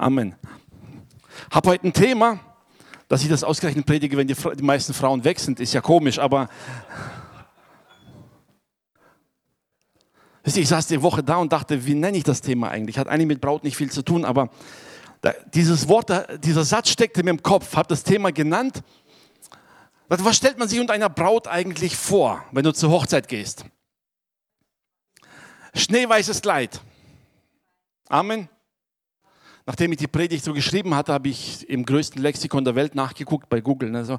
Amen. Habe heute ein Thema, dass ich das ausgerechnet predige, wenn die, die meisten Frauen weg sind, ist ja komisch, aber ich saß die Woche da und dachte, wie nenne ich das Thema eigentlich? Hat eigentlich mit Braut nicht viel zu tun, aber dieses Wort, dieser Satz steckte mir im Kopf, habe das Thema genannt. Was stellt man sich unter einer Braut eigentlich vor, wenn du zur Hochzeit gehst? Schneeweißes Kleid. Amen. Nachdem ich die Predigt so geschrieben hatte, habe ich im größten Lexikon der Welt nachgeguckt bei Google. Also,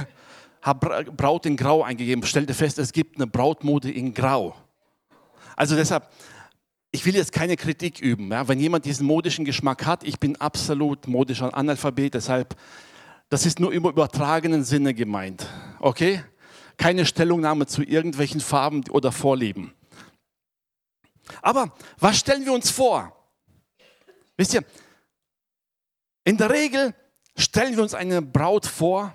habe Braut in Grau eingegeben, stellte fest, es gibt eine Brautmode in Grau. Also deshalb, ich will jetzt keine Kritik üben. Ja. Wenn jemand diesen modischen Geschmack hat, ich bin absolut modischer Analphabet, deshalb, das ist nur im übertragenen Sinne gemeint. Okay? Keine Stellungnahme zu irgendwelchen Farben oder Vorlieben. Aber was stellen wir uns vor? Wisst ihr, in der Regel stellen wir uns eine Braut vor,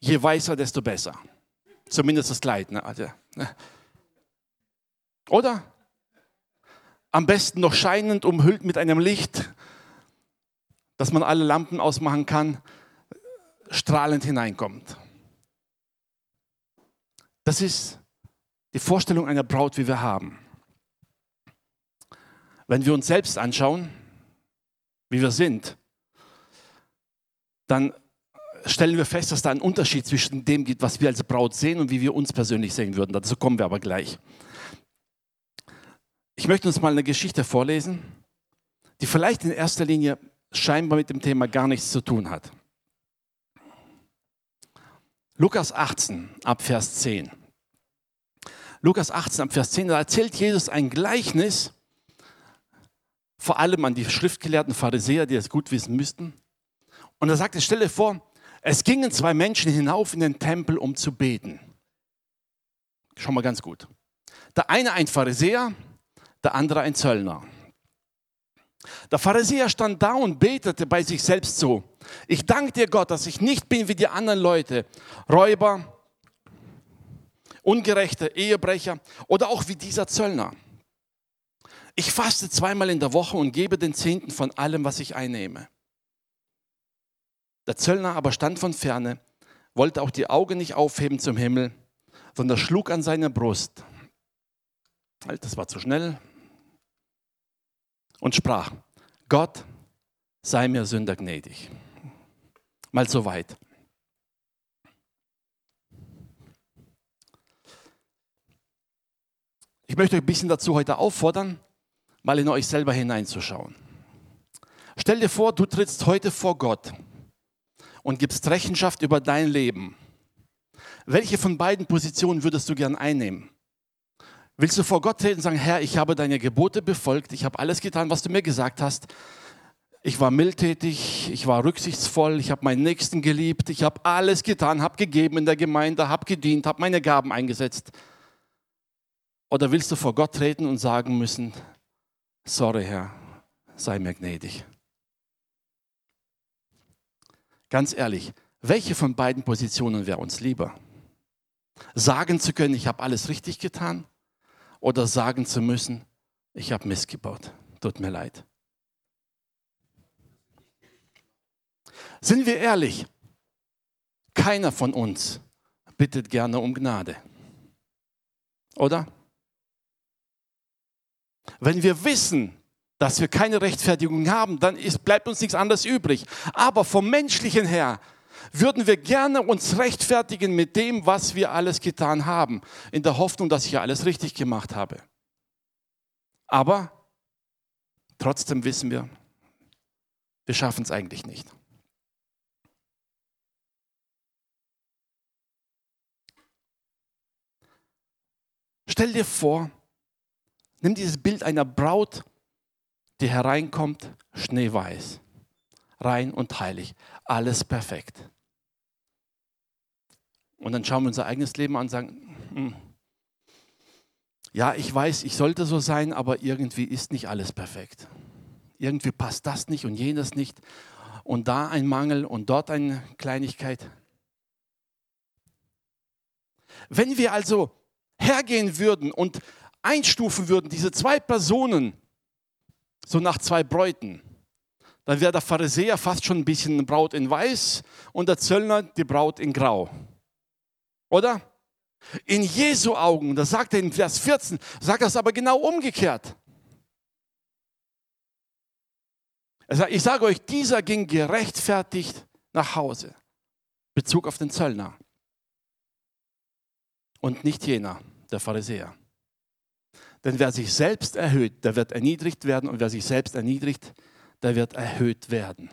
je weißer, desto besser. Zumindest das Kleid. Ne? Also, ne? Oder? Am besten noch scheinend, umhüllt mit einem Licht, dass man alle Lampen ausmachen kann, strahlend hineinkommt. Das ist die Vorstellung einer Braut, wie wir haben. Wenn wir uns selbst anschauen, wie wir sind, dann stellen wir fest, dass da ein Unterschied zwischen dem gibt, was wir als Braut sehen und wie wir uns persönlich sehen würden. Dazu kommen wir aber gleich. Ich möchte uns mal eine Geschichte vorlesen, die vielleicht in erster Linie scheinbar mit dem Thema gar nichts zu tun hat. Lukas 18 ab Vers 10. Lukas 18 ab Vers 10, da erzählt Jesus ein Gleichnis vor allem an die schriftgelehrten Pharisäer, die es gut wissen müssten. Und er sagte, stelle vor, es gingen zwei Menschen hinauf in den Tempel, um zu beten. Schon mal ganz gut. Der eine ein Pharisäer, der andere ein Zöllner. Der Pharisäer stand da und betete bei sich selbst so. Ich danke dir Gott, dass ich nicht bin wie die anderen Leute, Räuber, Ungerechte, Ehebrecher oder auch wie dieser Zöllner. Ich faste zweimal in der Woche und gebe den Zehnten von allem, was ich einnehme. Der Zöllner aber stand von ferne, wollte auch die Augen nicht aufheben zum Himmel, sondern schlug an seine Brust. Halt, das war zu schnell. Und sprach, Gott, sei mir Sünder gnädig. Mal so weit. Ich möchte euch ein bisschen dazu heute auffordern, mal in euch selber hineinzuschauen. Stell dir vor, du trittst heute vor Gott und gibst Rechenschaft über dein Leben. Welche von beiden Positionen würdest du gern einnehmen? Willst du vor Gott treten und sagen, Herr, ich habe deine Gebote befolgt, ich habe alles getan, was du mir gesagt hast. Ich war mildtätig, ich war rücksichtsvoll, ich habe meinen Nächsten geliebt, ich habe alles getan, habe gegeben in der Gemeinde, habe gedient, habe meine Gaben eingesetzt. Oder willst du vor Gott treten und sagen müssen, sorry Herr, sei mir gnädig. Ganz ehrlich, welche von beiden Positionen wäre uns lieber? Sagen zu können, ich habe alles richtig getan oder sagen zu müssen, ich habe Mist gebaut, tut mir leid. Sind wir ehrlich, keiner von uns bittet gerne um Gnade. Oder? Wenn wir wissen, dass wir keine Rechtfertigung haben, dann ist, bleibt uns nichts anderes übrig. Aber vom menschlichen her würden wir gerne uns rechtfertigen mit dem, was wir alles getan haben, in der Hoffnung, dass ich alles richtig gemacht habe. Aber trotzdem wissen wir, wir schaffen es eigentlich nicht. Stell dir vor, Nimm dieses Bild einer Braut, die hereinkommt, schneeweiß, rein und heilig, alles perfekt. Und dann schauen wir unser eigenes Leben an und sagen, hm, ja, ich weiß, ich sollte so sein, aber irgendwie ist nicht alles perfekt. Irgendwie passt das nicht und jenes nicht und da ein Mangel und dort eine Kleinigkeit. Wenn wir also hergehen würden und einstufen würden, diese zwei Personen, so nach zwei Bräuten, dann wäre der Pharisäer fast schon ein bisschen Braut in Weiß und der Zöllner die Braut in Grau. Oder? In Jesu Augen, da sagt er in Vers 14, sagt er es aber genau umgekehrt. Er sagt, ich sage euch, dieser ging gerechtfertigt nach Hause. Bezug auf den Zöllner. Und nicht jener, der Pharisäer. Denn wer sich selbst erhöht, der wird erniedrigt werden. Und wer sich selbst erniedrigt, der wird erhöht werden.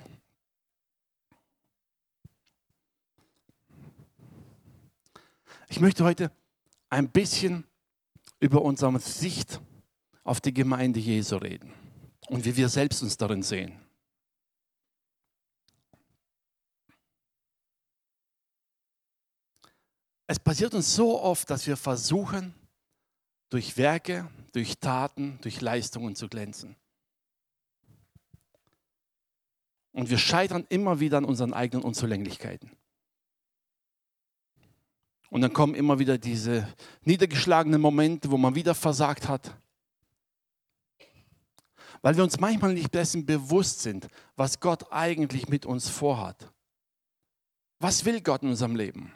Ich möchte heute ein bisschen über unsere Sicht auf die Gemeinde Jesu reden und wie wir selbst uns darin sehen. Es passiert uns so oft, dass wir versuchen, durch Werke, durch Taten, durch Leistungen zu glänzen. Und wir scheitern immer wieder an unseren eigenen Unzulänglichkeiten. Und dann kommen immer wieder diese niedergeschlagenen Momente, wo man wieder versagt hat. Weil wir uns manchmal nicht dessen bewusst sind, was Gott eigentlich mit uns vorhat. Was will Gott in unserem Leben?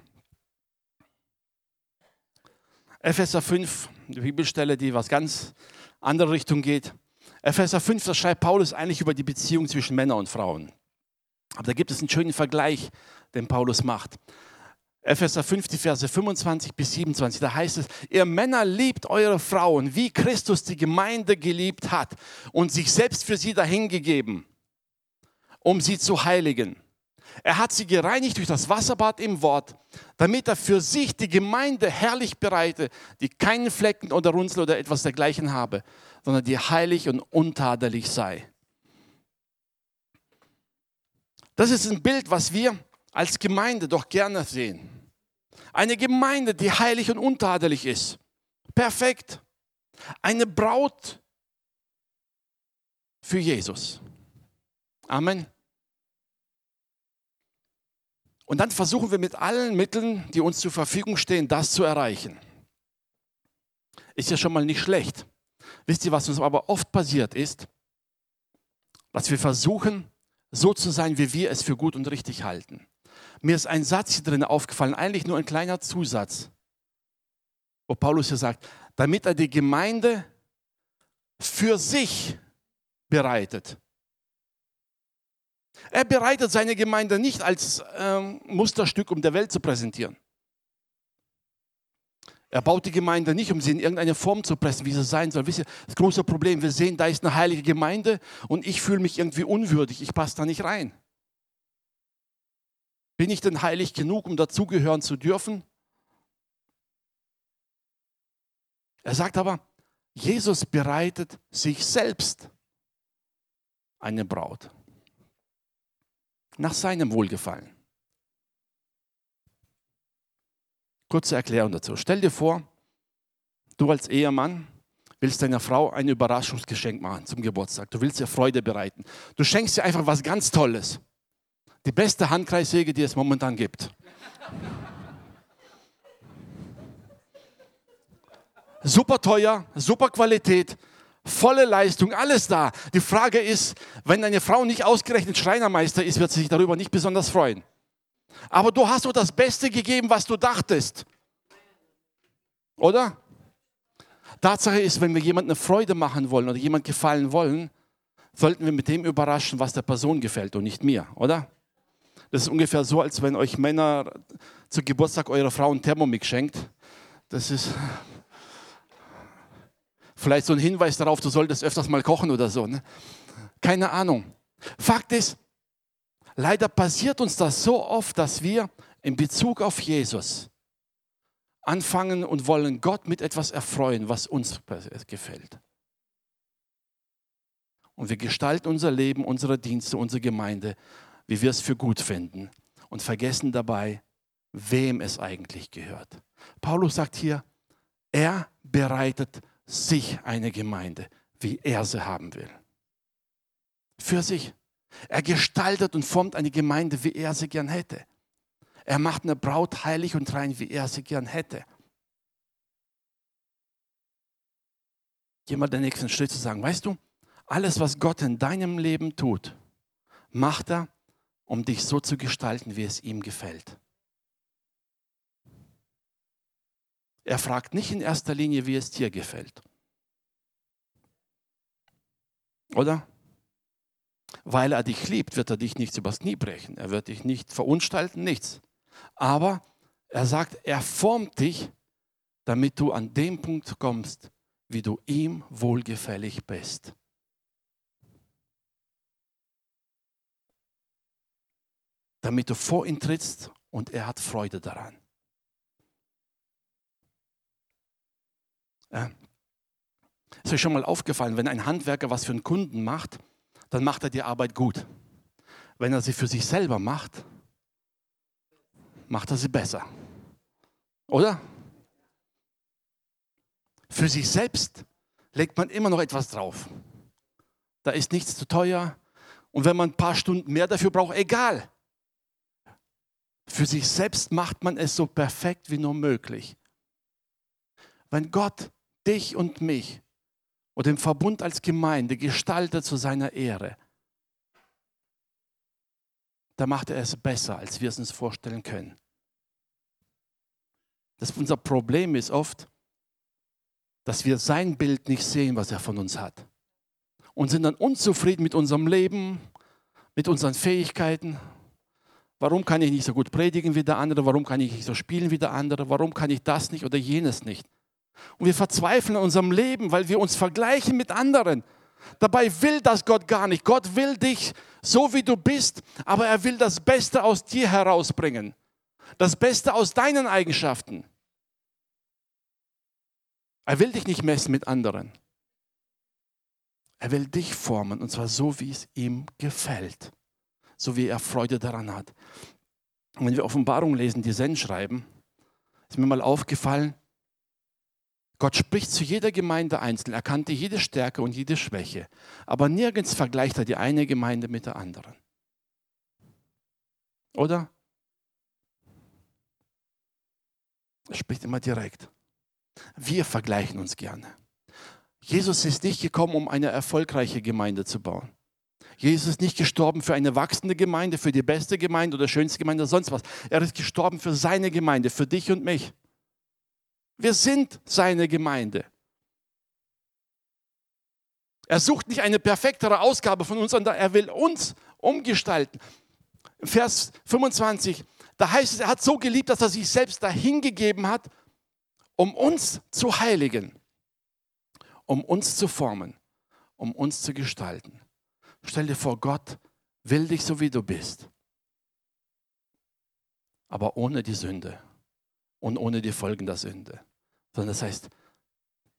Epheser 5, die Bibelstelle, die was ganz andere Richtung geht. Epheser 5, da schreibt Paulus eigentlich über die Beziehung zwischen Männern und Frauen. Aber da gibt es einen schönen Vergleich, den Paulus macht. Epheser 5, die Verse 25 bis 27, da heißt es, ihr Männer liebt eure Frauen, wie Christus die Gemeinde geliebt hat und sich selbst für sie dahingegeben, um sie zu heiligen. Er hat sie gereinigt durch das Wasserbad im Wort, damit er für sich die Gemeinde herrlich bereite, die keinen Flecken oder Runzel oder etwas dergleichen habe, sondern die heilig und untadelig sei. Das ist ein Bild, was wir als Gemeinde doch gerne sehen. Eine Gemeinde, die heilig und untadelig ist. Perfekt. Eine Braut für Jesus. Amen. Und dann versuchen wir mit allen Mitteln, die uns zur Verfügung stehen, das zu erreichen. Ist ja schon mal nicht schlecht. Wisst ihr, was uns aber oft passiert ist? Dass wir versuchen, so zu sein, wie wir es für gut und richtig halten. Mir ist ein Satz hier drin aufgefallen, eigentlich nur ein kleiner Zusatz, wo Paulus hier sagt, damit er die Gemeinde für sich bereitet. Er bereitet seine Gemeinde nicht als ähm, Musterstück, um der Welt zu präsentieren. Er baut die Gemeinde nicht, um sie in irgendeine Form zu pressen, wie sie sein soll. Wisst ihr, das große Problem, wir sehen, da ist eine heilige Gemeinde und ich fühle mich irgendwie unwürdig, ich passe da nicht rein. Bin ich denn heilig genug, um dazugehören zu dürfen? Er sagt aber, Jesus bereitet sich selbst eine Braut nach seinem Wohlgefallen. Kurze Erklärung dazu. Stell dir vor, du als Ehemann willst deiner Frau ein Überraschungsgeschenk machen zum Geburtstag. Du willst ihr Freude bereiten. Du schenkst ihr einfach was ganz Tolles. Die beste Handkreissäge, die es momentan gibt. Super teuer, super Qualität, volle Leistung, alles da. Die Frage ist, wenn eine Frau nicht ausgerechnet Schreinermeister ist, wird sie sich darüber nicht besonders freuen. Aber du hast doch das Beste gegeben, was du dachtest. Oder? Tatsache ist, wenn wir jemandem eine Freude machen wollen oder jemand gefallen wollen, sollten wir mit dem überraschen, was der Person gefällt und nicht mir, oder? Das ist ungefähr so, als wenn euch Männer zu Geburtstag eurer Frau ein Thermomix schenkt. Das ist Vielleicht so ein Hinweis darauf, du solltest öfters mal kochen oder so. Ne? Keine Ahnung. Fakt ist, leider passiert uns das so oft, dass wir in Bezug auf Jesus anfangen und wollen Gott mit etwas erfreuen, was uns gefällt. Und wir gestalten unser Leben, unsere Dienste, unsere Gemeinde, wie wir es für gut finden und vergessen dabei, wem es eigentlich gehört. Paulus sagt hier, er bereitet sich eine Gemeinde, wie er sie haben will. Für sich. Er gestaltet und formt eine Gemeinde, wie er sie gern hätte. Er macht eine Braut heilig und rein, wie er sie gern hätte. Jemand den nächsten Schritt zu sagen, weißt du, alles, was Gott in deinem Leben tut, macht er, um dich so zu gestalten, wie es ihm gefällt. Er fragt nicht in erster Linie, wie es dir gefällt. Oder? Weil er dich liebt, wird er dich nicht übers Knie brechen. Er wird dich nicht verunstalten, nichts. Aber er sagt, er formt dich, damit du an dem Punkt kommst, wie du ihm wohlgefällig bist. Damit du vor ihn trittst und er hat Freude daran. Ja. Ist euch schon mal aufgefallen, wenn ein Handwerker was für einen Kunden macht, dann macht er die Arbeit gut. Wenn er sie für sich selber macht, macht er sie besser. Oder? Für sich selbst legt man immer noch etwas drauf. Da ist nichts zu teuer. Und wenn man ein paar Stunden mehr dafür braucht, egal. Für sich selbst macht man es so perfekt wie nur möglich. Wenn Gott dich und mich und den Verbund als Gemeinde gestaltet zu seiner Ehre, da macht er es besser, als wir es uns vorstellen können. Das unser Problem ist oft, dass wir sein Bild nicht sehen, was er von uns hat. Und sind dann unzufrieden mit unserem Leben, mit unseren Fähigkeiten. Warum kann ich nicht so gut predigen wie der andere? Warum kann ich nicht so spielen wie der andere? Warum kann ich das nicht oder jenes nicht? Und wir verzweifeln in unserem Leben, weil wir uns vergleichen mit anderen. Dabei will das Gott gar nicht. Gott will dich so, wie du bist, aber er will das Beste aus dir herausbringen. Das Beste aus deinen Eigenschaften. Er will dich nicht messen mit anderen. Er will dich formen und zwar so, wie es ihm gefällt, so wie er Freude daran hat. Und wenn wir Offenbarung lesen, die Zen schreiben, ist mir mal aufgefallen, Gott spricht zu jeder Gemeinde einzeln. Er kannte jede Stärke und jede Schwäche. Aber nirgends vergleicht er die eine Gemeinde mit der anderen. Oder? Er spricht immer direkt. Wir vergleichen uns gerne. Jesus ist nicht gekommen, um eine erfolgreiche Gemeinde zu bauen. Jesus ist nicht gestorben für eine wachsende Gemeinde, für die beste Gemeinde oder schönste Gemeinde oder sonst was. Er ist gestorben für seine Gemeinde, für dich und mich. Wir sind seine Gemeinde. Er sucht nicht eine perfektere Ausgabe von uns, sondern er will uns umgestalten. Vers 25, da heißt es, er hat so geliebt, dass er sich selbst dahingegeben hat, um uns zu heiligen, um uns zu formen, um uns zu gestalten. Stell dir vor, Gott will dich so, wie du bist, aber ohne die Sünde und ohne die Folgen der Sünde. Sondern das heißt,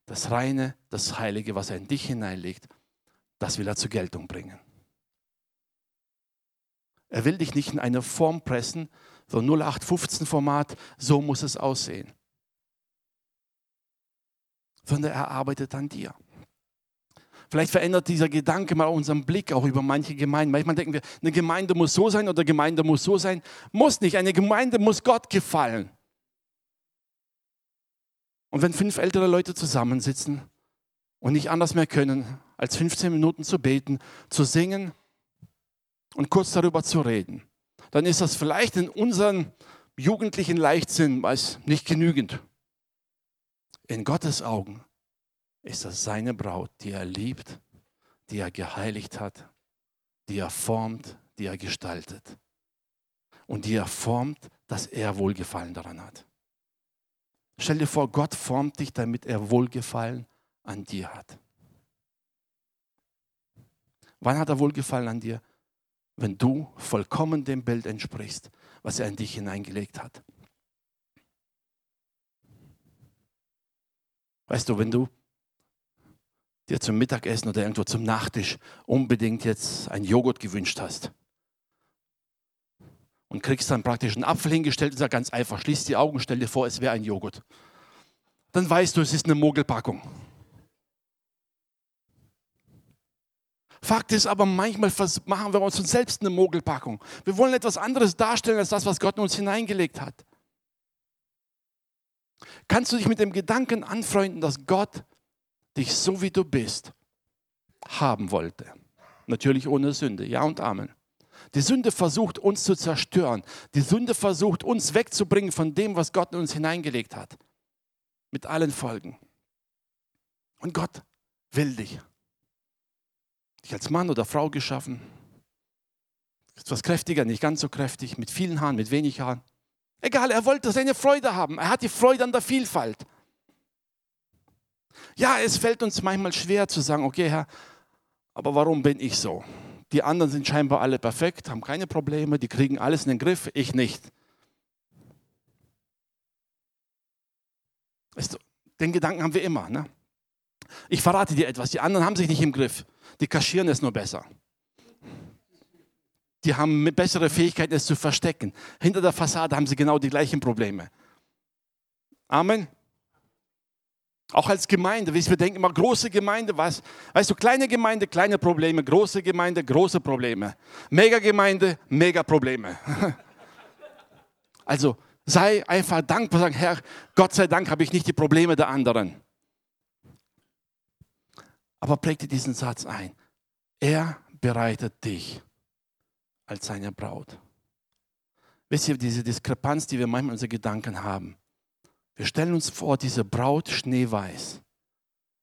das Reine, das Heilige, was er in dich hineinlegt, das will er zur Geltung bringen. Er will dich nicht in eine Form pressen, so 0815 Format, so muss es aussehen. Sondern er arbeitet an dir. Vielleicht verändert dieser Gedanke mal unseren Blick auch über manche Gemeinden. Manchmal denken wir, eine Gemeinde muss so sein oder eine Gemeinde muss so sein. Muss nicht. Eine Gemeinde muss Gott gefallen. Und wenn fünf ältere Leute zusammensitzen und nicht anders mehr können, als 15 Minuten zu beten, zu singen und kurz darüber zu reden, dann ist das vielleicht in unserem jugendlichen Leichtsinn als nicht genügend. In Gottes Augen ist das seine Braut, die er liebt, die er geheiligt hat, die er formt, die er gestaltet und die er formt, dass er Wohlgefallen daran hat. Stell dir vor, Gott formt dich, damit er Wohlgefallen an dir hat. Wann hat er Wohlgefallen an dir? Wenn du vollkommen dem Bild entsprichst, was er in dich hineingelegt hat. Weißt du, wenn du dir zum Mittagessen oder irgendwo zum Nachtisch unbedingt jetzt ein Joghurt gewünscht hast, und kriegst dann praktisch einen Apfel hingestellt und sagst ganz einfach, schließ die Augen, stell dir vor, es wäre ein Joghurt. Dann weißt du, es ist eine Mogelpackung. Fakt ist aber, manchmal machen wir uns selbst eine Mogelpackung. Wir wollen etwas anderes darstellen als das, was Gott in uns hineingelegt hat. Kannst du dich mit dem Gedanken anfreunden, dass Gott dich so wie du bist haben wollte? Natürlich ohne Sünde. Ja und Amen. Die Sünde versucht uns zu zerstören. Die Sünde versucht uns wegzubringen von dem, was Gott in uns hineingelegt hat. Mit allen Folgen. Und Gott will dich. Dich als Mann oder Frau geschaffen. Etwas kräftiger, nicht ganz so kräftig, mit vielen Haaren, mit wenig Haaren. Egal, er wollte seine Freude haben. Er hat die Freude an der Vielfalt. Ja, es fällt uns manchmal schwer zu sagen, okay, Herr, aber warum bin ich so? Die anderen sind scheinbar alle perfekt, haben keine Probleme, die kriegen alles in den Griff, ich nicht. Den Gedanken haben wir immer. Ne? Ich verrate dir etwas, die anderen haben sich nicht im Griff, die kaschieren es nur besser. Die haben bessere Fähigkeiten, es zu verstecken. Hinter der Fassade haben sie genau die gleichen Probleme. Amen. Auch als Gemeinde, wir denken immer, große Gemeinde, was? Weißt du, kleine Gemeinde, kleine Probleme, große Gemeinde, große Probleme. Mega Gemeinde, mega Probleme. Also sei einfach dankbar, sagen, Herr, Gott sei Dank habe ich nicht die Probleme der anderen. Aber präg dir diesen Satz ein. Er bereitet dich als seine Braut. Wisst ihr, diese Diskrepanz, die wir manchmal in unseren Gedanken haben. Wir stellen uns vor, diese Braut schneeweiß,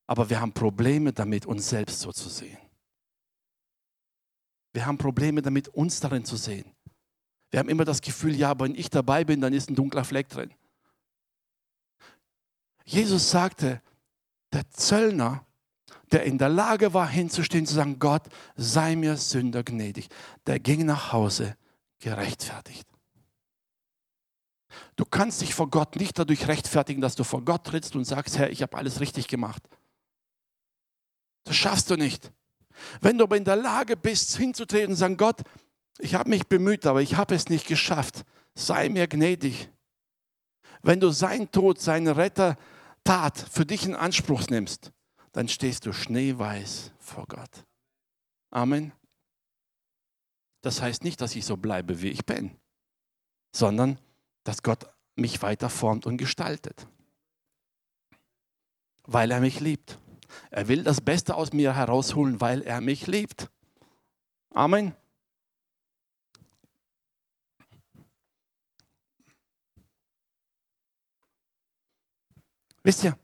aber wir haben Probleme damit, uns selbst so zu sehen. Wir haben Probleme damit, uns darin zu sehen. Wir haben immer das Gefühl, ja, wenn ich dabei bin, dann ist ein dunkler Fleck drin. Jesus sagte, der Zöllner, der in der Lage war, hinzustehen, zu sagen, Gott, sei mir Sünder gnädig, der ging nach Hause gerechtfertigt. Du kannst dich vor Gott nicht dadurch rechtfertigen, dass du vor Gott trittst und sagst, Herr, ich habe alles richtig gemacht. Das schaffst du nicht. Wenn du aber in der Lage bist, hinzutreten und sagen, Gott, ich habe mich bemüht, aber ich habe es nicht geschafft. Sei mir gnädig. Wenn du sein Tod, seine Rettertat für dich in Anspruch nimmst, dann stehst du schneeweiß vor Gott. Amen. Das heißt nicht, dass ich so bleibe, wie ich bin, sondern dass Gott mich weiter formt und gestaltet. Weil er mich liebt. Er will das Beste aus mir herausholen, weil er mich liebt. Amen. Wisst ihr,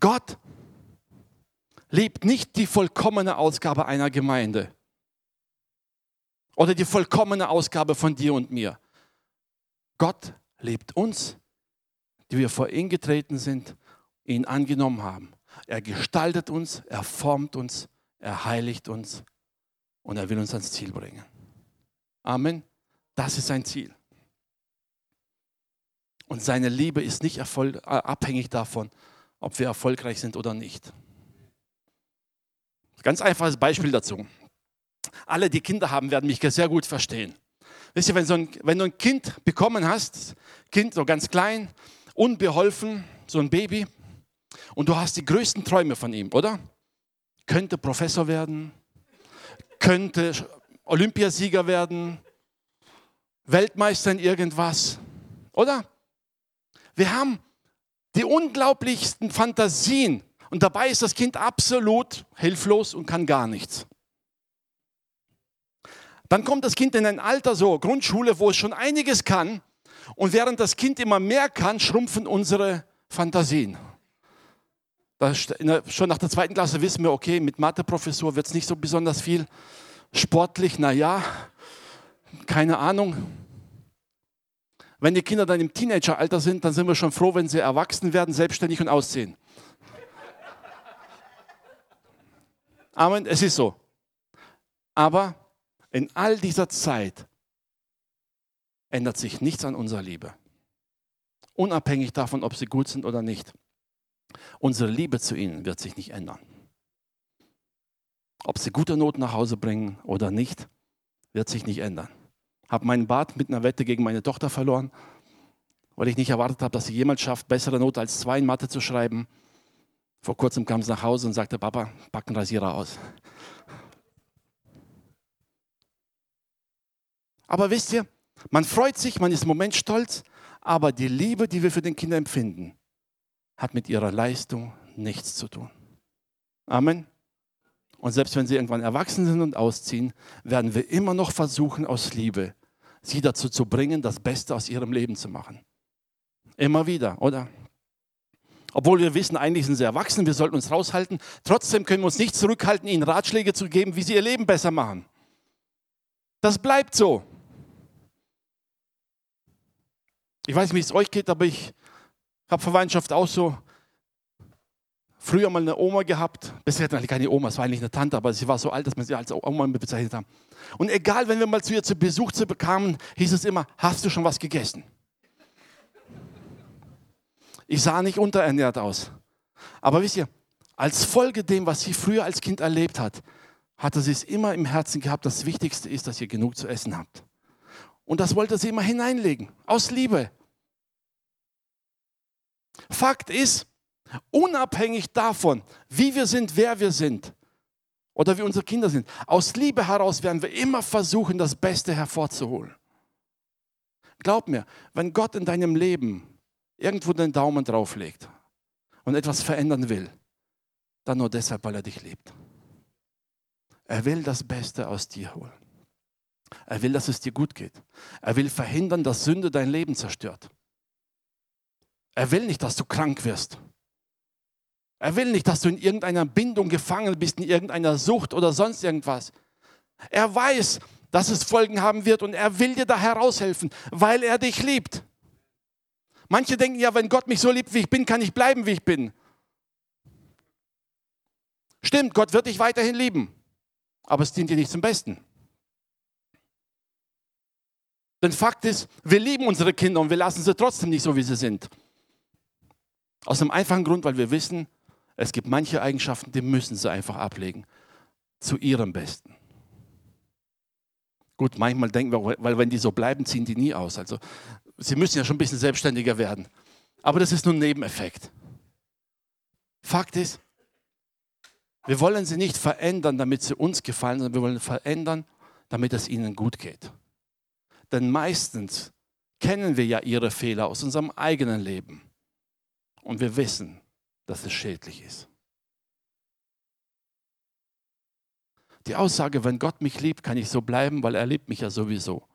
Gott liebt nicht die vollkommene Ausgabe einer Gemeinde oder die vollkommene Ausgabe von dir und mir. Gott lebt uns, die wir vor ihn getreten sind, ihn angenommen haben. Er gestaltet uns, er formt uns, er heiligt uns und er will uns ans Ziel bringen. Amen. Das ist sein Ziel. Und seine Liebe ist nicht äh, abhängig davon, ob wir erfolgreich sind oder nicht. Ganz einfaches Beispiel dazu. Alle, die Kinder haben, werden mich sehr gut verstehen. Wisst ihr, wenn, so ein, wenn du ein Kind bekommen hast, Kind so ganz klein, unbeholfen, so ein Baby, und du hast die größten Träume von ihm, oder? Könnte Professor werden, könnte Olympiasieger werden, Weltmeister in irgendwas, oder? Wir haben die unglaublichsten Fantasien und dabei ist das Kind absolut hilflos und kann gar nichts. Dann kommt das Kind in ein Alter, so Grundschule, wo es schon einiges kann. Und während das Kind immer mehr kann, schrumpfen unsere Fantasien. Das, schon nach der zweiten Klasse wissen wir, okay, mit Matheprofessur wird es nicht so besonders viel. Sportlich, naja, keine Ahnung. Wenn die Kinder dann im Teenageralter sind, dann sind wir schon froh, wenn sie erwachsen werden, selbstständig und ausziehen. Amen, es ist so. Aber in all dieser Zeit ändert sich nichts an unserer Liebe. Unabhängig davon, ob sie gut sind oder nicht. Unsere Liebe zu ihnen wird sich nicht ändern. Ob sie gute Noten nach Hause bringen oder nicht, wird sich nicht ändern. Habe meinen Bart mit einer Wette gegen meine Tochter verloren, weil ich nicht erwartet habe, dass sie jemals schafft, bessere Note als zwei in Mathe zu schreiben. Vor kurzem kam sie nach Hause und sagte, Papa, pack einen Rasierer aus. Aber wisst ihr, man freut sich, man ist im Moment stolz, aber die Liebe, die wir für den Kinder empfinden, hat mit ihrer Leistung nichts zu tun. Amen. Und selbst wenn sie irgendwann erwachsen sind und ausziehen, werden wir immer noch versuchen, aus Liebe, sie dazu zu bringen, das Beste aus ihrem Leben zu machen. Immer wieder, oder? Obwohl wir wissen, eigentlich sind sie erwachsen, wir sollten uns raushalten. Trotzdem können wir uns nicht zurückhalten, ihnen Ratschläge zu geben, wie sie ihr Leben besser machen. Das bleibt so. Ich weiß nicht, wie es euch geht, aber ich habe Verwandtschaft auch so früher mal eine Oma gehabt. Bisher hatten wir keine Oma, es war eigentlich eine Tante, aber sie war so alt, dass wir sie als Oma bezeichnet haben. Und egal, wenn wir mal zu ihr zu Besuch zu bekamen, hieß es immer, hast du schon was gegessen? Ich sah nicht unterernährt aus. Aber wisst ihr, als Folge dem, was sie früher als Kind erlebt hat, hatte sie es immer im Herzen gehabt, das Wichtigste ist, dass ihr genug zu essen habt. Und das wollte sie immer hineinlegen, aus Liebe. Fakt ist, unabhängig davon, wie wir sind, wer wir sind oder wie unsere Kinder sind, aus Liebe heraus werden wir immer versuchen, das Beste hervorzuholen. Glaub mir, wenn Gott in deinem Leben irgendwo den Daumen drauflegt und etwas verändern will, dann nur deshalb, weil er dich liebt. Er will das Beste aus dir holen. Er will, dass es dir gut geht. Er will verhindern, dass Sünde dein Leben zerstört. Er will nicht, dass du krank wirst. Er will nicht, dass du in irgendeiner Bindung gefangen bist, in irgendeiner Sucht oder sonst irgendwas. Er weiß, dass es Folgen haben wird und er will dir da heraushelfen, weil er dich liebt. Manche denken ja, wenn Gott mich so liebt, wie ich bin, kann ich bleiben, wie ich bin. Stimmt, Gott wird dich weiterhin lieben, aber es dient dir nicht zum Besten. Denn Fakt ist, wir lieben unsere Kinder und wir lassen sie trotzdem nicht so, wie sie sind. Aus einem einfachen Grund, weil wir wissen, es gibt manche Eigenschaften, die müssen sie einfach ablegen. Zu ihrem Besten. Gut, manchmal denken wir, weil wenn die so bleiben, ziehen die nie aus. Also sie müssen ja schon ein bisschen selbstständiger werden. Aber das ist nur ein Nebeneffekt. Fakt ist, wir wollen sie nicht verändern, damit sie uns gefallen, sondern wir wollen verändern, damit es ihnen gut geht. Denn meistens kennen wir ja ihre Fehler aus unserem eigenen Leben. Und wir wissen, dass es schädlich ist. Die Aussage, wenn Gott mich liebt, kann ich so bleiben, weil er liebt mich ja sowieso,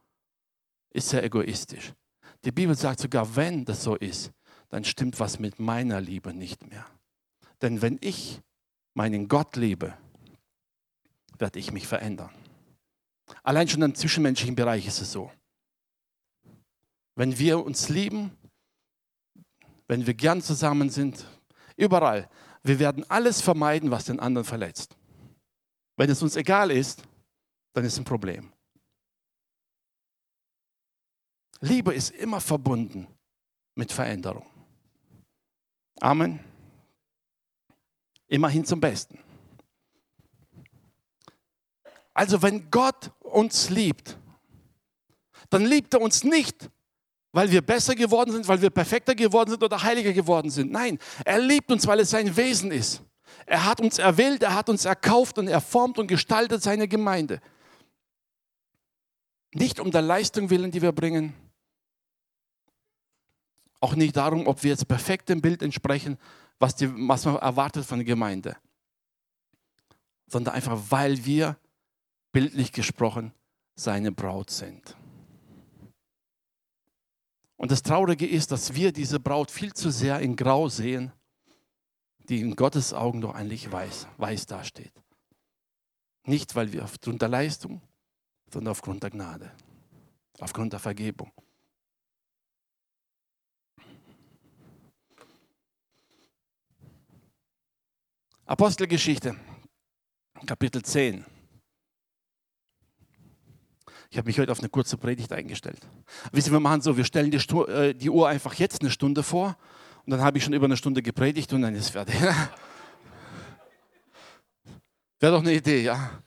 ist sehr egoistisch. Die Bibel sagt sogar, wenn das so ist, dann stimmt was mit meiner Liebe nicht mehr. Denn wenn ich meinen Gott liebe, werde ich mich verändern. Allein schon im zwischenmenschlichen Bereich ist es so. Wenn wir uns lieben, wenn wir gern zusammen sind, überall, wir werden alles vermeiden, was den anderen verletzt. Wenn es uns egal ist, dann ist ein Problem. Liebe ist immer verbunden mit Veränderung. Amen. Immerhin zum Besten. Also wenn Gott uns liebt, dann liebt er uns nicht, weil wir besser geworden sind, weil wir perfekter geworden sind oder heiliger geworden sind. Nein, er liebt uns, weil es sein Wesen ist. Er hat uns erwählt, er hat uns erkauft und er formt und gestaltet seine Gemeinde. Nicht um der Leistung willen, die wir bringen, auch nicht darum, ob wir jetzt perfekt dem Bild entsprechen, was, die, was man erwartet von der Gemeinde, sondern einfach, weil wir, bildlich gesprochen, seine Braut sind. Und das Traurige ist, dass wir diese Braut viel zu sehr in Grau sehen, die in Gottes Augen doch eigentlich weiß, weiß dasteht. Nicht, weil wir aufgrund der Leistung, sondern aufgrund der Gnade, aufgrund der Vergebung. Apostelgeschichte, Kapitel 10. Ich habe mich heute auf eine kurze Predigt eingestellt. Wisst ihr, wir machen so, wir stellen die, Stu äh, die Uhr einfach jetzt eine Stunde vor und dann habe ich schon über eine Stunde gepredigt und dann ist es fertig. Wäre doch eine Idee, ja.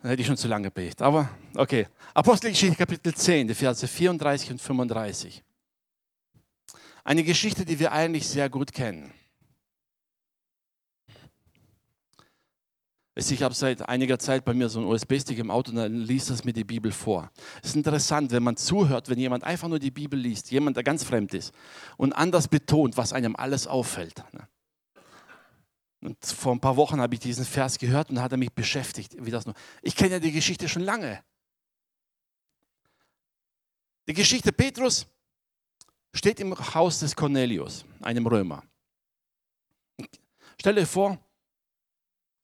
Dann hätte ich schon zu lange gepredigt. Aber okay. Apostelgeschichte Kapitel 10, die Verse 34 und 35. Eine Geschichte, die wir eigentlich sehr gut kennen. Ich habe seit einiger Zeit bei mir so ein USB-Stick im Auto und dann liest das mir die Bibel vor. Es ist interessant, wenn man zuhört, wenn jemand einfach nur die Bibel liest, jemand, der ganz fremd ist und anders betont, was einem alles auffällt. Ne? Und vor ein paar Wochen habe ich diesen Vers gehört und hat er mich beschäftigt, wie das nur. Ich kenne ja die Geschichte schon lange. Die Geschichte Petrus steht im Haus des Cornelius, einem Römer. Stell dir vor,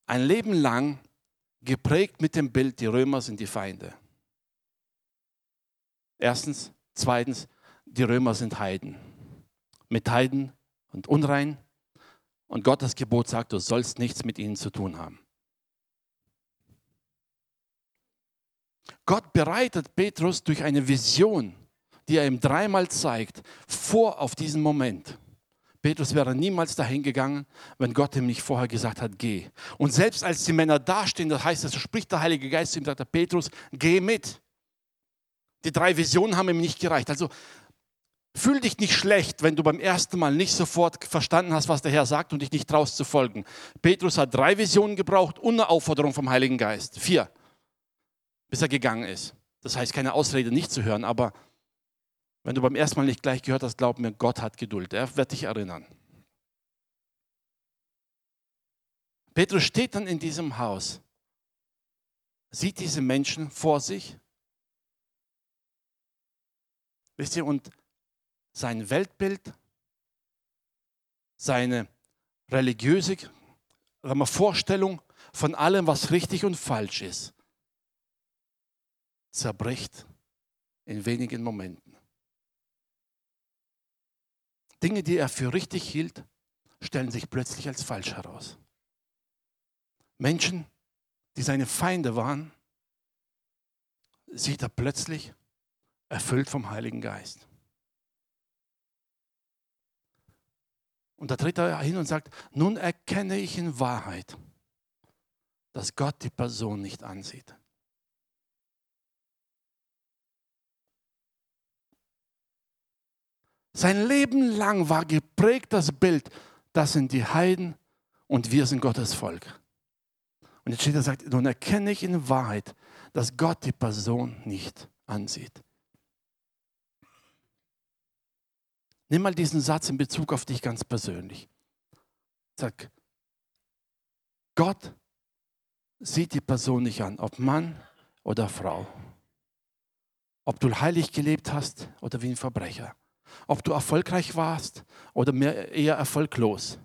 ein Leben lang geprägt mit dem Bild, die Römer sind die Feinde. Erstens. Zweitens, die Römer sind Heiden. Mit Heiden und unrein. Und Gottes Gebot sagt, du sollst nichts mit ihnen zu tun haben. Gott bereitet Petrus durch eine Vision, die er ihm dreimal zeigt, vor auf diesen Moment. Petrus wäre niemals dahin gegangen, wenn Gott ihm nicht vorher gesagt hat, geh. Und selbst als die Männer dastehen, das heißt, es spricht der Heilige Geist ihm, sagt er, Petrus, geh mit. Die drei Visionen haben ihm nicht gereicht. Also fühl dich nicht schlecht, wenn du beim ersten Mal nicht sofort verstanden hast, was der Herr sagt und dich nicht traust zu folgen. Petrus hat drei Visionen gebraucht und eine Aufforderung vom Heiligen Geist. Vier, bis er gegangen ist. Das heißt, keine Ausrede, nicht zu hören, aber wenn du beim ersten Mal nicht gleich gehört hast, glaub mir, Gott hat Geduld. Er wird dich erinnern. Petrus steht dann in diesem Haus, sieht diese Menschen vor sich. Wisst ihr, und sein Weltbild, seine religiöse Vorstellung von allem, was richtig und falsch ist, zerbricht in wenigen Momenten. Dinge, die er für richtig hielt, stellen sich plötzlich als falsch heraus. Menschen, die seine Feinde waren, sieht er plötzlich erfüllt vom Heiligen Geist. Und da tritt er hin und sagt, nun erkenne ich in Wahrheit, dass Gott die Person nicht ansieht. Sein Leben lang war geprägt das Bild, das sind die Heiden und wir sind Gottes Volk. Und jetzt steht er sagt, nun erkenne ich in Wahrheit, dass Gott die Person nicht ansieht. Nimm mal diesen Satz in Bezug auf dich ganz persönlich. Sag, Gott sieht die Person nicht an, ob Mann oder Frau. Ob du heilig gelebt hast oder wie ein Verbrecher ob du erfolgreich warst oder mehr, eher erfolglos.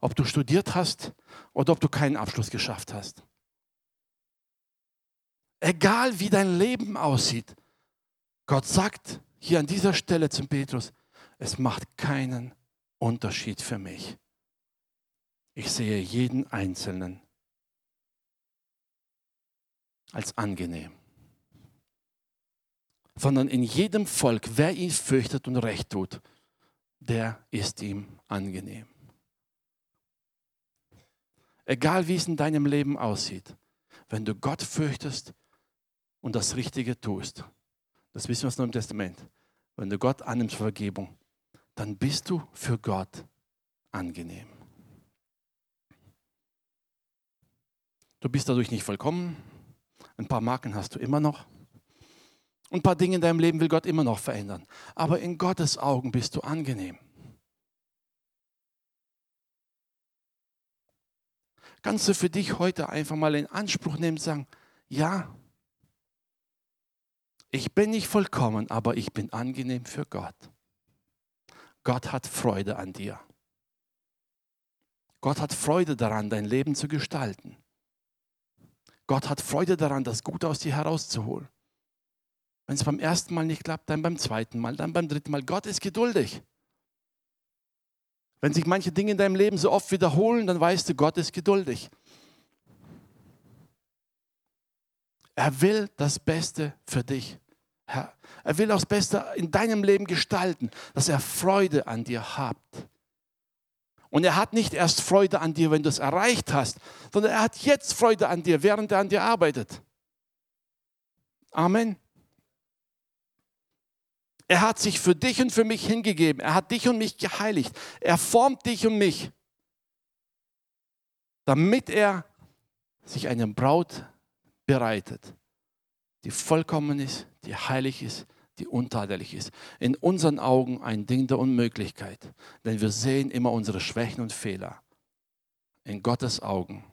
Ob du studiert hast oder ob du keinen Abschluss geschafft hast. Egal wie dein Leben aussieht, Gott sagt hier an dieser Stelle zum Petrus, es macht keinen Unterschied für mich. Ich sehe jeden Einzelnen als angenehm sondern in jedem Volk, wer ihn fürchtet und recht tut, der ist ihm angenehm. Egal wie es in deinem Leben aussieht, wenn du Gott fürchtest und das Richtige tust, das wissen wir aus dem Neuen Testament, wenn du Gott annimmst Vergebung, dann bist du für Gott angenehm. Du bist dadurch nicht vollkommen, ein paar Marken hast du immer noch. Und ein paar Dinge in deinem Leben will Gott immer noch verändern. Aber in Gottes Augen bist du angenehm. Kannst du für dich heute einfach mal in Anspruch nehmen und sagen, ja, ich bin nicht vollkommen, aber ich bin angenehm für Gott. Gott hat Freude an dir. Gott hat Freude daran, dein Leben zu gestalten. Gott hat Freude daran, das Gute aus dir herauszuholen. Wenn es beim ersten Mal nicht klappt, dann beim zweiten Mal, dann beim dritten Mal. Gott ist geduldig. Wenn sich manche Dinge in deinem Leben so oft wiederholen, dann weißt du, Gott ist geduldig. Er will das Beste für dich. Er will auch das Beste in deinem Leben gestalten, dass er Freude an dir hat. Und er hat nicht erst Freude an dir, wenn du es erreicht hast, sondern er hat jetzt Freude an dir, während er an dir arbeitet. Amen. Er hat sich für dich und für mich hingegeben. Er hat dich und mich geheiligt. Er formt dich und mich, damit er sich eine Braut bereitet, die vollkommen ist, die heilig ist, die untadelig ist. In unseren Augen ein Ding der Unmöglichkeit, denn wir sehen immer unsere Schwächen und Fehler. In Gottes Augen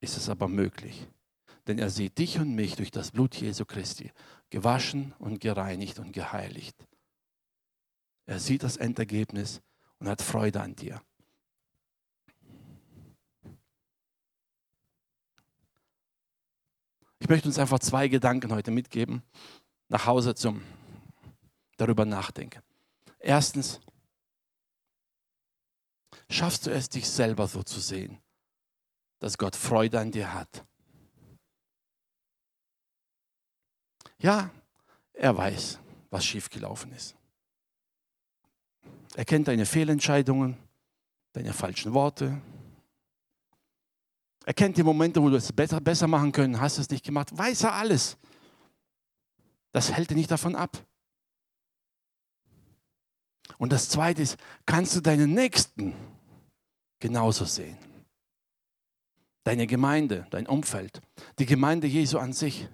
ist es aber möglich, denn er sieht dich und mich durch das Blut Jesu Christi, gewaschen und gereinigt und geheiligt. Er sieht das Endergebnis und hat Freude an dir. Ich möchte uns einfach zwei Gedanken heute mitgeben, nach Hause zum darüber nachdenken. Erstens, schaffst du es, dich selber so zu sehen, dass Gott Freude an dir hat. Ja, er weiß, was schiefgelaufen ist. Er kennt deine Fehlentscheidungen, deine falschen Worte, er kennt die Momente, wo du es besser, besser machen können, hast es nicht gemacht. Weiß er alles. Das hält dich nicht davon ab. Und das Zweite ist, kannst du deinen Nächsten genauso sehen. Deine Gemeinde, dein Umfeld, die Gemeinde Jesu an sich.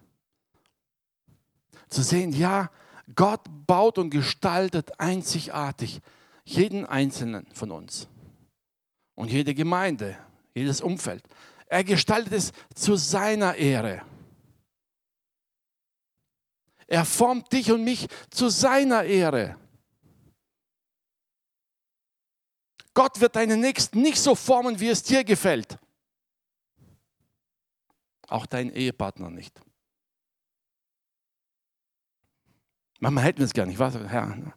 Zu sehen, ja, Gott baut und gestaltet einzigartig jeden Einzelnen von uns. Und jede Gemeinde, jedes Umfeld. Er gestaltet es zu seiner Ehre. Er formt dich und mich zu seiner Ehre. Gott wird deinen Nächsten nicht so formen, wie es dir gefällt. Auch dein Ehepartner nicht. Manchmal hätten wir es gar nicht, was, Herr?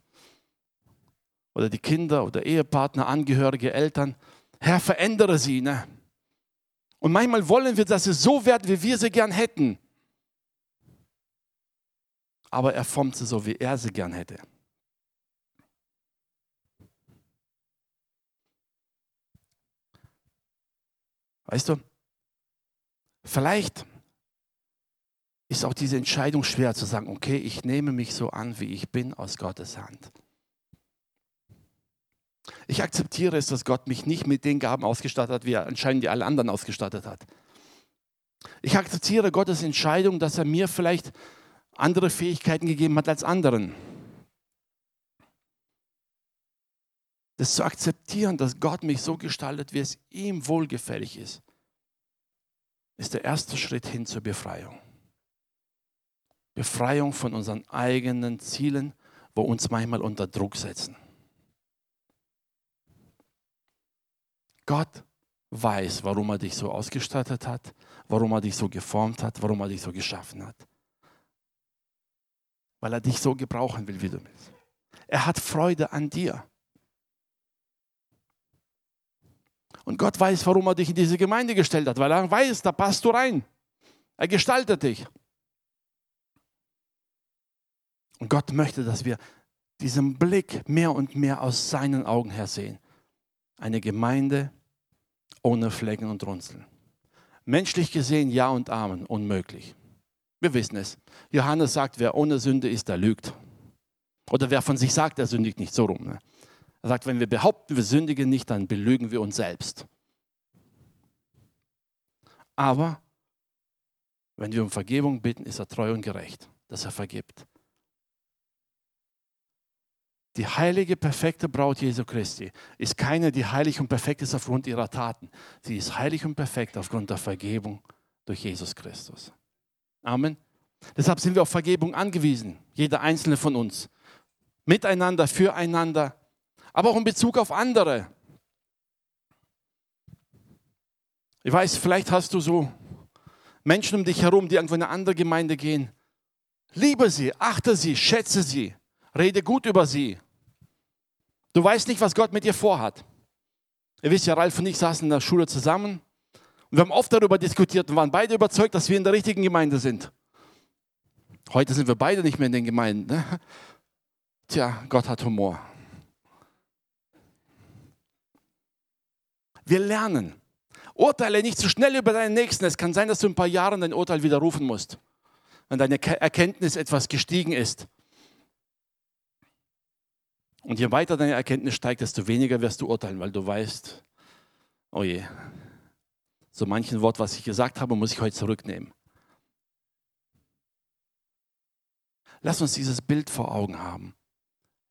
Oder die Kinder oder Ehepartner, Angehörige, Eltern. Herr, verändere sie. Ne? Und manchmal wollen wir, dass sie so werden, wie wir sie gern hätten. Aber er formt sie so, wie er sie gern hätte. Weißt du, vielleicht ist auch diese Entscheidung schwer zu sagen, okay, ich nehme mich so an, wie ich bin, aus Gottes Hand. Ich akzeptiere es, dass Gott mich nicht mit den Gaben ausgestattet hat, wie er anscheinend die alle anderen ausgestattet hat. Ich akzeptiere Gottes Entscheidung, dass er mir vielleicht andere Fähigkeiten gegeben hat als anderen. Das zu akzeptieren, dass Gott mich so gestaltet, wie es ihm wohlgefällig ist, ist der erste Schritt hin zur Befreiung. Befreiung von unseren eigenen Zielen, wo uns manchmal unter Druck setzen. Gott weiß, warum er dich so ausgestattet hat, warum er dich so geformt hat, warum er dich so geschaffen hat. Weil er dich so gebrauchen will, wie du bist. Er hat Freude an dir. Und Gott weiß, warum er dich in diese Gemeinde gestellt hat, weil er weiß, da passt du rein. Er gestaltet dich. Und Gott möchte, dass wir diesen Blick mehr und mehr aus seinen Augen her sehen. Eine Gemeinde, ohne Flecken und Runzeln. Menschlich gesehen ja und Amen, unmöglich. Wir wissen es. Johannes sagt, wer ohne Sünde ist, der lügt. Oder wer von sich sagt, der sündigt nicht so rum. Ne? Er sagt, wenn wir behaupten, wir sündigen nicht, dann belügen wir uns selbst. Aber wenn wir um Vergebung bitten, ist er treu und gerecht, dass er vergibt. Die heilige, perfekte Braut Jesu Christi ist keine, die heilig und perfekt ist aufgrund ihrer Taten. Sie ist heilig und perfekt aufgrund der Vergebung durch Jesus Christus. Amen. Deshalb sind wir auf Vergebung angewiesen, jeder einzelne von uns. Miteinander, füreinander, aber auch in Bezug auf andere. Ich weiß, vielleicht hast du so Menschen um dich herum, die irgendwo in eine andere Gemeinde gehen. Liebe sie, achte sie, schätze sie. Rede gut über sie. Du weißt nicht, was Gott mit dir vorhat. Ihr wisst ja, Ralf und ich saßen in der Schule zusammen und wir haben oft darüber diskutiert und waren beide überzeugt, dass wir in der richtigen Gemeinde sind. Heute sind wir beide nicht mehr in den Gemeinden. Ne? Tja, Gott hat Humor. Wir lernen. Urteile nicht zu schnell über deinen Nächsten. Es kann sein, dass du in ein paar Jahren dein Urteil widerrufen musst, wenn deine Erkenntnis etwas gestiegen ist. Und je weiter deine Erkenntnis steigt, desto weniger wirst du urteilen, weil du weißt, oh je, so manchen Wort, was ich gesagt habe, muss ich heute zurücknehmen. Lass uns dieses Bild vor Augen haben.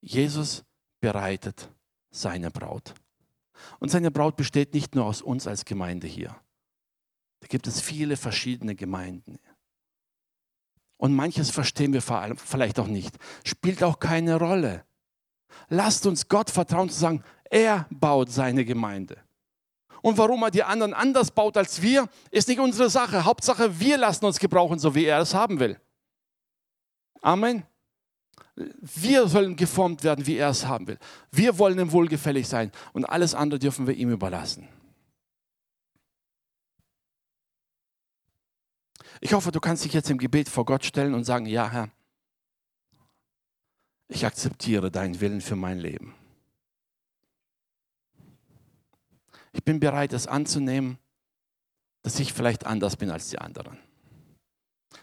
Jesus bereitet seine Braut. Und seine Braut besteht nicht nur aus uns als Gemeinde hier. Da gibt es viele verschiedene Gemeinden. Und manches verstehen wir vielleicht auch nicht. Spielt auch keine Rolle. Lasst uns Gott vertrauen zu sagen, er baut seine Gemeinde. Und warum er die anderen anders baut als wir, ist nicht unsere Sache. Hauptsache, wir lassen uns gebrauchen, so wie er es haben will. Amen. Wir sollen geformt werden, wie er es haben will. Wir wollen ihm wohlgefällig sein und alles andere dürfen wir ihm überlassen. Ich hoffe, du kannst dich jetzt im Gebet vor Gott stellen und sagen, ja Herr, ich akzeptiere deinen Willen für mein Leben. Ich bin bereit, es anzunehmen, dass ich vielleicht anders bin als die anderen.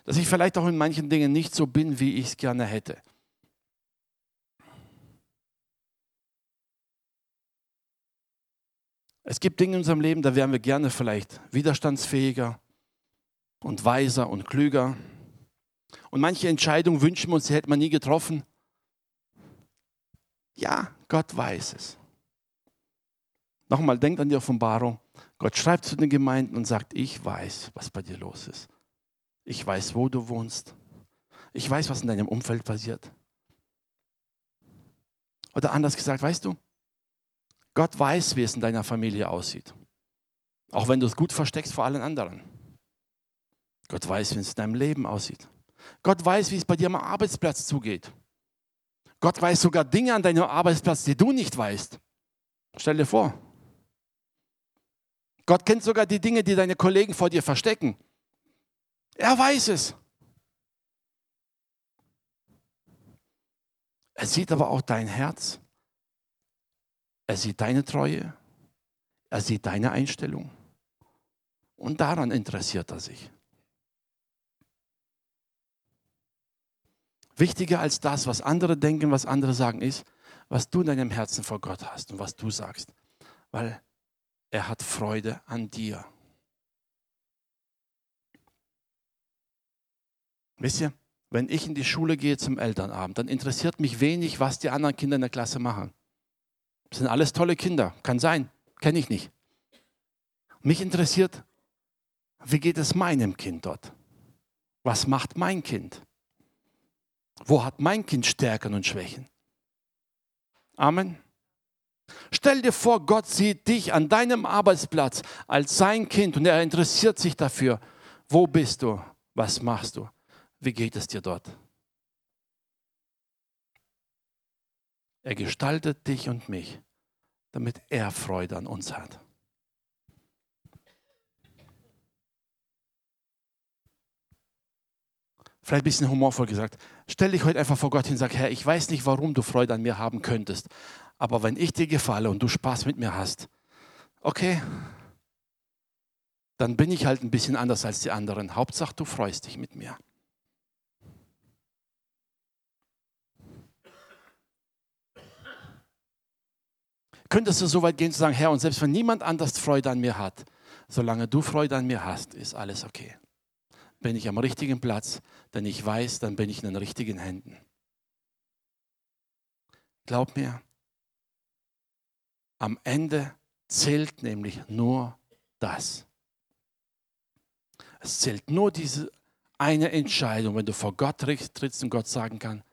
Dass ich vielleicht auch in manchen Dingen nicht so bin, wie ich es gerne hätte. Es gibt Dinge in unserem Leben, da wären wir gerne vielleicht widerstandsfähiger und weiser und klüger. Und manche Entscheidungen wünschen wir uns, die hätte man nie getroffen. Ja, Gott weiß es. Nochmal, denkt an die Offenbarung. Gott schreibt zu den Gemeinden und sagt, ich weiß, was bei dir los ist. Ich weiß, wo du wohnst. Ich weiß, was in deinem Umfeld passiert. Oder anders gesagt, weißt du, Gott weiß, wie es in deiner Familie aussieht. Auch wenn du es gut versteckst vor allen anderen. Gott weiß, wie es in deinem Leben aussieht. Gott weiß, wie es bei dir am Arbeitsplatz zugeht. Gott weiß sogar Dinge an deinem Arbeitsplatz, die du nicht weißt. Stell dir vor. Gott kennt sogar die Dinge, die deine Kollegen vor dir verstecken. Er weiß es. Er sieht aber auch dein Herz. Er sieht deine Treue. Er sieht deine Einstellung. Und daran interessiert er sich. Wichtiger als das, was andere denken, was andere sagen, ist, was du in deinem Herzen vor Gott hast und was du sagst. Weil er hat Freude an dir. Wisst ihr, wenn ich in die Schule gehe zum Elternabend, dann interessiert mich wenig, was die anderen Kinder in der Klasse machen. Das sind alles tolle Kinder, kann sein, kenne ich nicht. Mich interessiert, wie geht es meinem Kind dort? Was macht mein Kind? Wo hat mein Kind Stärken und Schwächen? Amen. Stell dir vor, Gott sieht dich an deinem Arbeitsplatz als sein Kind und er interessiert sich dafür. Wo bist du? Was machst du? Wie geht es dir dort? Er gestaltet dich und mich, damit er Freude an uns hat. Vielleicht ein bisschen humorvoll gesagt. Stell dich heute einfach vor Gott hin und sag, Herr, ich weiß nicht, warum du Freude an mir haben könntest, aber wenn ich dir gefalle und du Spaß mit mir hast, okay, dann bin ich halt ein bisschen anders als die anderen. Hauptsache, du freust dich mit mir. Könntest du so weit gehen zu sagen, Herr, und selbst wenn niemand anders Freude an mir hat, solange du Freude an mir hast, ist alles okay. Bin ich am richtigen Platz, denn ich weiß, dann bin ich in den richtigen Händen. Glaub mir, am Ende zählt nämlich nur das. Es zählt nur diese eine Entscheidung, wenn du vor Gott trittst und Gott sagen kann,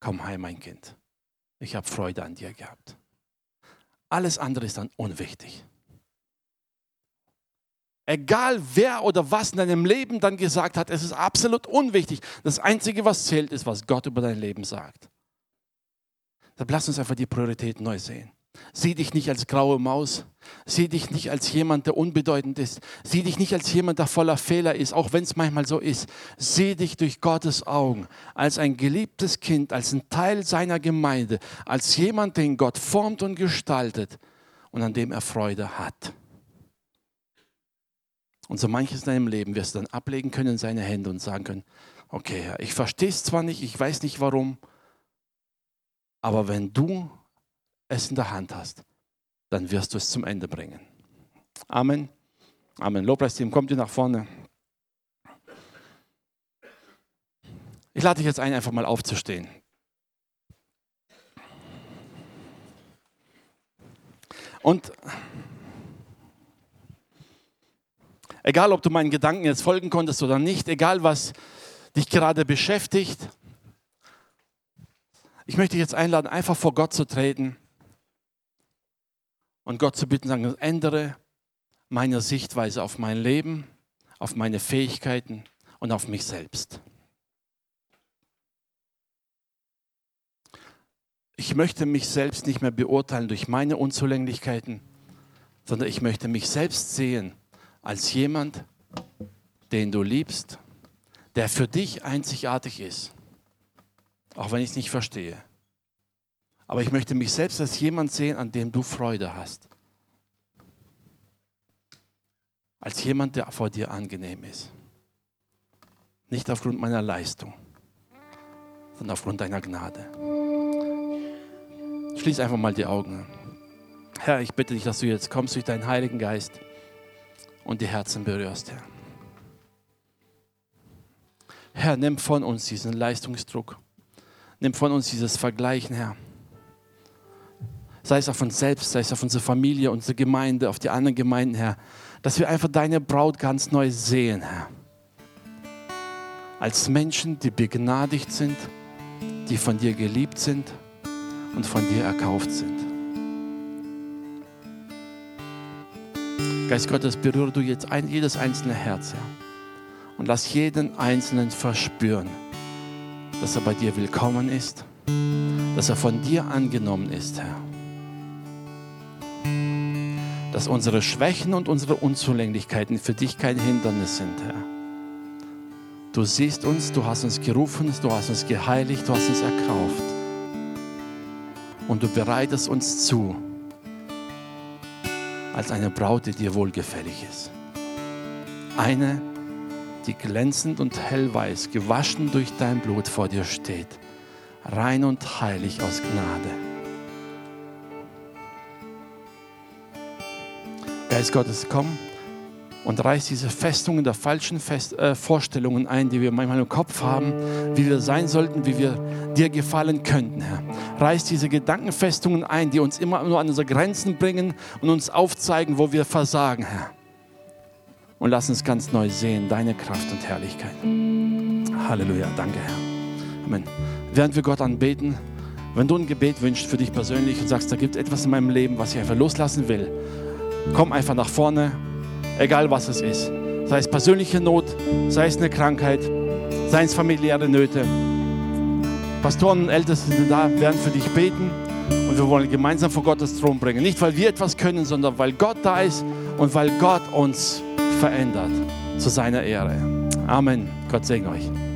komm heim, mein Kind. Ich habe Freude an dir gehabt. Alles andere ist dann unwichtig. Egal wer oder was in deinem Leben dann gesagt hat, es ist absolut unwichtig. Das Einzige, was zählt, ist, was Gott über dein Leben sagt. Dann lass uns einfach die Priorität neu sehen. Sieh dich nicht als graue Maus. Sieh dich nicht als jemand, der unbedeutend ist. Sieh dich nicht als jemand, der voller Fehler ist, auch wenn es manchmal so ist. Sieh dich durch Gottes Augen als ein geliebtes Kind, als ein Teil seiner Gemeinde, als jemand, den Gott formt und gestaltet und an dem er Freude hat. Und so manches in deinem Leben wirst du dann ablegen können in seine Hände und sagen können, okay, Herr, ich verstehe es zwar nicht, ich weiß nicht warum, aber wenn du es in der Hand hast, dann wirst du es zum Ende bringen. Amen. Amen. Lobpreisteam, kommt ihr nach vorne. Ich lade dich jetzt ein, einfach mal aufzustehen. Und egal, ob du meinen Gedanken jetzt folgen konntest oder nicht, egal, was dich gerade beschäftigt, ich möchte dich jetzt einladen, einfach vor Gott zu treten und Gott zu bitten, sagen, ändere meine Sichtweise auf mein Leben, auf meine Fähigkeiten und auf mich selbst. Ich möchte mich selbst nicht mehr beurteilen durch meine Unzulänglichkeiten, sondern ich möchte mich selbst sehen als jemand, den du liebst, der für dich einzigartig ist, auch wenn ich es nicht verstehe. Aber ich möchte mich selbst als jemand sehen, an dem du Freude hast. Als jemand, der vor dir angenehm ist. Nicht aufgrund meiner Leistung, sondern aufgrund deiner Gnade. Schließ einfach mal die Augen. Herr, ich bitte dich, dass du jetzt kommst durch deinen Heiligen Geist und die Herzen berührst, Herr. Herr, nimm von uns diesen Leistungsdruck. Nimm von uns dieses Vergleichen, Herr. Sei es auf uns selbst, sei es auf unsere Familie, unsere Gemeinde, auf die anderen Gemeinden, Herr. Dass wir einfach deine Braut ganz neu sehen, Herr. Als Menschen, die begnadigt sind, die von dir geliebt sind und von dir erkauft sind. Geist Gottes, berühre du jetzt ein, jedes einzelne Herz, Herr. Und lass jeden Einzelnen verspüren, dass er bei dir willkommen ist, dass er von dir angenommen ist, Herr. Dass unsere Schwächen und unsere Unzulänglichkeiten für dich kein Hindernis sind, Herr. Du siehst uns, du hast uns gerufen, du hast uns geheiligt, du hast uns erkauft. Und du bereitest uns zu als eine Braut, die dir wohlgefällig ist. Eine, die glänzend und hellweiß, gewaschen durch dein Blut vor dir steht, rein und heilig aus Gnade. Geist Gottes, komm und reiß diese Festungen der falschen Fest, äh, Vorstellungen ein, die wir manchmal im Kopf haben, wie wir sein sollten, wie wir dir gefallen könnten, Herr. Reiß diese Gedankenfestungen ein, die uns immer nur an unsere Grenzen bringen und uns aufzeigen, wo wir versagen, Herr. Und lass uns ganz neu sehen, deine Kraft und Herrlichkeit. Halleluja, danke, Herr. Amen. Während wir Gott anbeten, wenn du ein Gebet wünschst für dich persönlich und sagst, da gibt es etwas in meinem Leben, was ich einfach loslassen will, komm einfach nach vorne egal was es ist. Sei es persönliche Not, sei es eine Krankheit, sei es familiäre Nöte. Pastoren und Ältesten sind da, werden für dich beten und wir wollen gemeinsam vor Gottes Thron bringen. Nicht, weil wir etwas können, sondern weil Gott da ist und weil Gott uns verändert zu seiner Ehre. Amen. Gott segne euch.